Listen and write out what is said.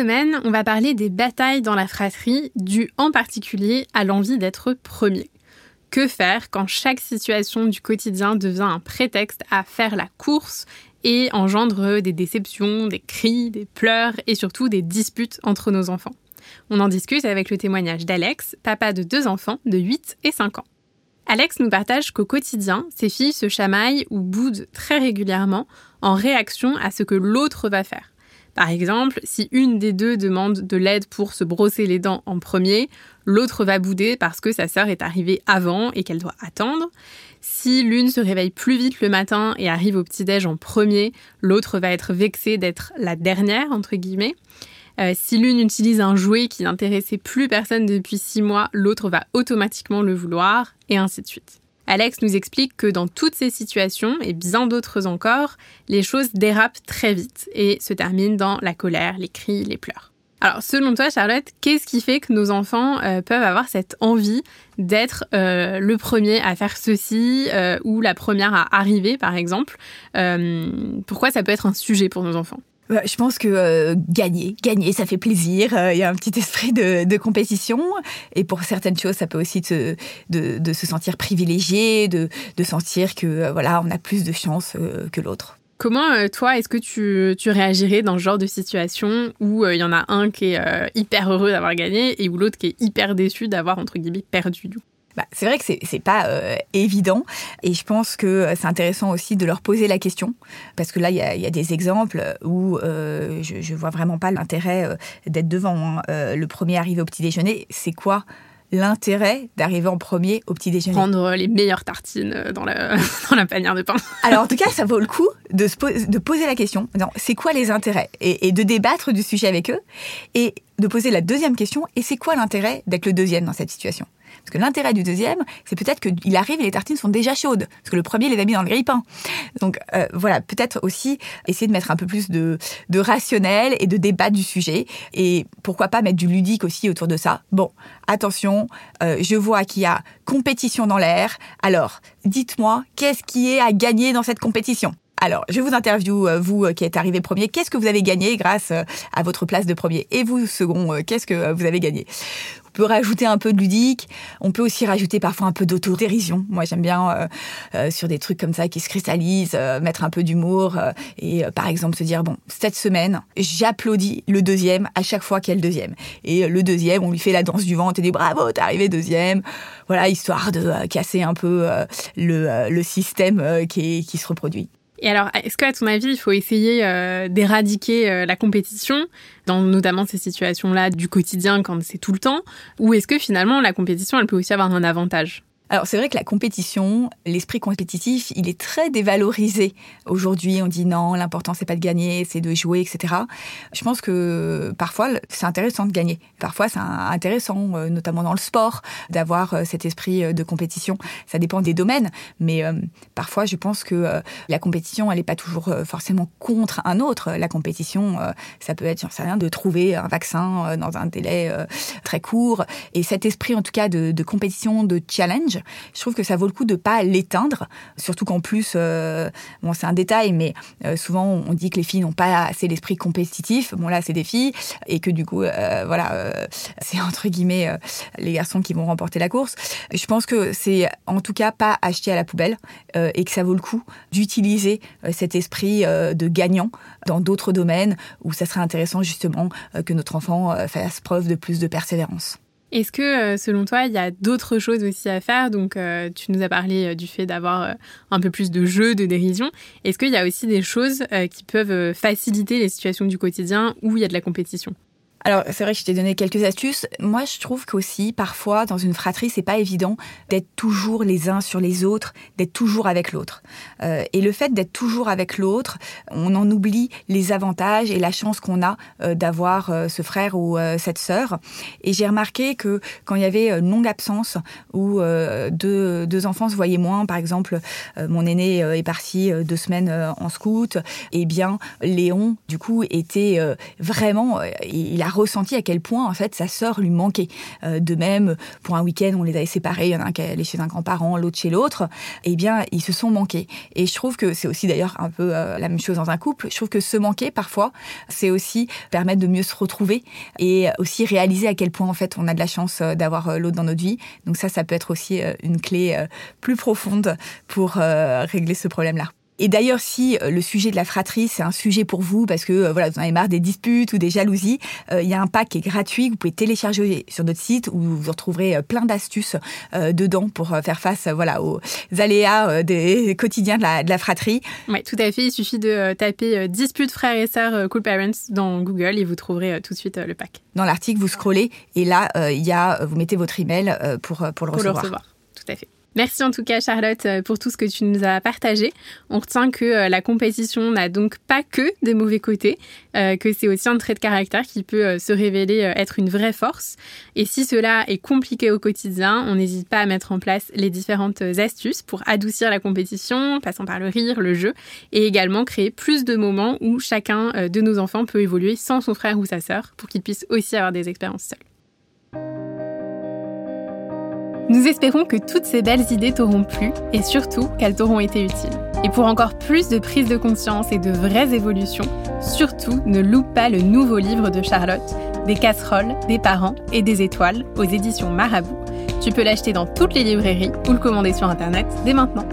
Semaine, on va parler des batailles dans la fratrie, dues en particulier à l'envie d'être premier. Que faire quand chaque situation du quotidien devient un prétexte à faire la course et engendre des déceptions, des cris, des pleurs et surtout des disputes entre nos enfants? On en discute avec le témoignage d'Alex, papa de deux enfants de 8 et 5 ans. Alex nous partage qu'au quotidien, ses filles se chamaillent ou boudent très régulièrement en réaction à ce que l'autre va faire. Par exemple, si une des deux demande de l'aide pour se brosser les dents en premier, l'autre va bouder parce que sa sœur est arrivée avant et qu'elle doit attendre. Si l'une se réveille plus vite le matin et arrive au petit-déj en premier, l'autre va être vexée d'être la dernière, entre guillemets. Euh, si l'une utilise un jouet qui n'intéressait plus personne depuis six mois, l'autre va automatiquement le vouloir, et ainsi de suite. Alex nous explique que dans toutes ces situations, et bien d'autres encore, les choses dérapent très vite et se terminent dans la colère, les cris, les pleurs. Alors, selon toi, Charlotte, qu'est-ce qui fait que nos enfants euh, peuvent avoir cette envie d'être euh, le premier à faire ceci euh, ou la première à arriver, par exemple? Pourquoi ça peut être un sujet pour nos enfants? Je pense que euh, gagner, gagner, ça fait plaisir. Euh, il y a un petit esprit de, compétition. Et pour certaines choses, ça peut aussi te, de, se sentir privilégié, de, sentir que euh, voilà, on a plus de chance que l'autre. Comment, toi, est-ce que tu, tu, réagirais dans ce genre de situation où il y en a un qui est hyper heureux d'avoir gagné et où l'autre qui est hyper déçu d'avoir, entre guillemets, perdu bah, c'est vrai que c'est, c'est pas euh, évident et je pense que c'est intéressant aussi de leur poser la question parce que là il y a, y a, des exemples où euh, je, je vois vraiment pas l'intérêt euh, d'être devant. Hein. le premier arrivé au petit déjeuner, c'est quoi l'intérêt d'arriver en premier au petit déjeuner? Prendre les meilleures tartines dans la, dans la panière de pain. Alors en tout cas, ça vaut le coup de, se de poser la question. C'est quoi les intérêts? Et, et de débattre du sujet avec eux et de poser la deuxième question. Et c'est quoi l'intérêt d'être le deuxième dans cette situation? Parce que l'intérêt du deuxième, c'est peut-être qu'il arrive et les tartines sont déjà chaudes. Parce que le premier les a mis dans le grille-pain. Donc euh, voilà, peut-être aussi essayer de mettre un peu plus de, de rationnel et de débat du sujet. Et pourquoi pas mettre du ludique aussi autour de ça. Bon, attention, euh, je vois qu'il y a compétition dans l'air. Alors, dites-moi, qu'est-ce qui est à gagner dans cette compétition? Alors, je vous interview, euh, vous qui êtes arrivé premier, qu'est-ce que vous avez gagné grâce à votre place de premier Et vous, second, qu'est-ce que vous avez gagné on peut rajouter un peu de ludique. On peut aussi rajouter parfois un peu d'autodérision. Moi, j'aime bien euh, euh, sur des trucs comme ça qui se cristallisent, euh, mettre un peu d'humour et par exemple se dire bon, cette semaine, j'applaudis le deuxième à chaque fois qu'il y a le deuxième. Et le deuxième, on lui fait la danse du ventre et dit bravo, t'es arrivé deuxième. Voilà, histoire de casser un peu le, le système qui, qui se reproduit. Et alors, est-ce qu'à ton avis, il faut essayer euh, d'éradiquer euh, la compétition, dans notamment ces situations-là du quotidien quand c'est tout le temps, ou est-ce que finalement la compétition, elle peut aussi avoir un avantage? Alors c'est vrai que la compétition, l'esprit compétitif, il est très dévalorisé. Aujourd'hui, on dit non, l'important c'est pas de gagner, c'est de jouer, etc. Je pense que parfois c'est intéressant de gagner. Parfois c'est intéressant, euh, notamment dans le sport, d'avoir euh, cet esprit euh, de compétition. Ça dépend des domaines, mais parfois je pense que la compétition, elle n'est pas toujours forcément contre un autre. La compétition, ça peut être, j'en sais rien, de trouver un vaccin dans un délai très court. Et cet esprit, en tout cas, de, de compétition, de challenge, je trouve que ça vaut le coup de pas l'éteindre, surtout qu'en plus, euh, bon, c'est un détail, mais euh, souvent on dit que les filles n'ont pas assez l'esprit compétitif. Bon là, c'est des filles et que du coup, euh, voilà, c'est entre guillemets les garçons qui vont remporter la course. Je pense que c'est en tout cas pas acheté à la poubelle et que ça vaut le coup d'utiliser cet esprit de gagnant dans d'autres domaines où ça serait intéressant justement que notre enfant fasse preuve de plus de persévérance. Est-ce que, euh, selon toi, il y a d'autres choses aussi à faire? Donc, euh, tu nous as parlé euh, du fait d'avoir un peu plus de jeu, de dérision. Est-ce qu'il y a aussi des choses qui peuvent faciliter les situations du quotidien où il y a de la compétition? Alors, c'est vrai que je t'ai donné quelques astuces. Moi, je trouve qu'aussi, parfois, dans une fratrie, c'est pas évident d'être toujours les uns sur les autres, d'être toujours avec l'autre. Euh, et le fait d'être toujours avec l'autre, on en oublie les avantages et la chance qu'on a euh, d'avoir euh, ce frère ou cette sœur. Et j'ai remarqué que quand il y avait une longue absence ou deux, deux enfants se voyaient moins, par exemple, mon aîné est parti deux semaines en scout, eh bien, Léon, du coup, était vraiment, il a ressenti à quel point en fait sa sœur lui manquait. Euh, de même, pour un week-end, on les avait séparés, il y en a un qui allait chez un grand-parent, l'autre chez l'autre. Eh bien, ils se sont manqués. Et je trouve que c'est aussi d'ailleurs un peu euh, la même chose dans un couple. Je trouve que se manquer parfois, c'est aussi permettre de mieux se retrouver et aussi réaliser à quel point en fait on a de la chance euh, d'avoir l'autre dans notre vie. Donc ça, ça peut être aussi une clé plus profonde pour régler ce problème-là. Et d'ailleurs, si euh, le sujet de la fratrie, c'est un sujet pour vous, parce que euh, voilà, vous en avez marre des disputes ou des jalousies, euh, il y a un pack qui est gratuit que vous pouvez télécharger sur notre site où vous retrouverez plein d'astuces dedans pour faire face voilà, aux aléas des quotidiens de la, de la fratrie. Oui, tout à fait. Il suffit de taper dispute frères et sœurs Cool Parents dans Google et vous trouverez tout de suite le pack. Dans l'article, vous scrollez et là, il y a, vous mettez votre email pour, pour le pour recevoir. Le recevoir. Tout à fait. Merci en tout cas Charlotte euh, pour tout ce que tu nous as partagé. On retient que euh, la compétition n'a donc pas que des mauvais côtés, euh, que c'est aussi un trait de caractère qui peut se révéler être une vraie force. Et si cela est compliqué au quotidien, on n'hésite pas à mettre en place les différentes astuces pour adoucir la compétition, passant par le rire, le jeu, et également créer plus de moments où chacun de nos enfants peut évoluer sans son frère ou sa sœur pour qu'ils puissent aussi avoir des expériences seuls. Nous espérons que toutes ces belles idées t'auront plu et surtout qu'elles t'auront été utiles. Et pour encore plus de prise de conscience et de vraies évolutions, surtout ne loupe pas le nouveau livre de Charlotte, Des casseroles, des parents et des étoiles aux éditions Marabout. Tu peux l'acheter dans toutes les librairies ou le commander sur Internet dès maintenant.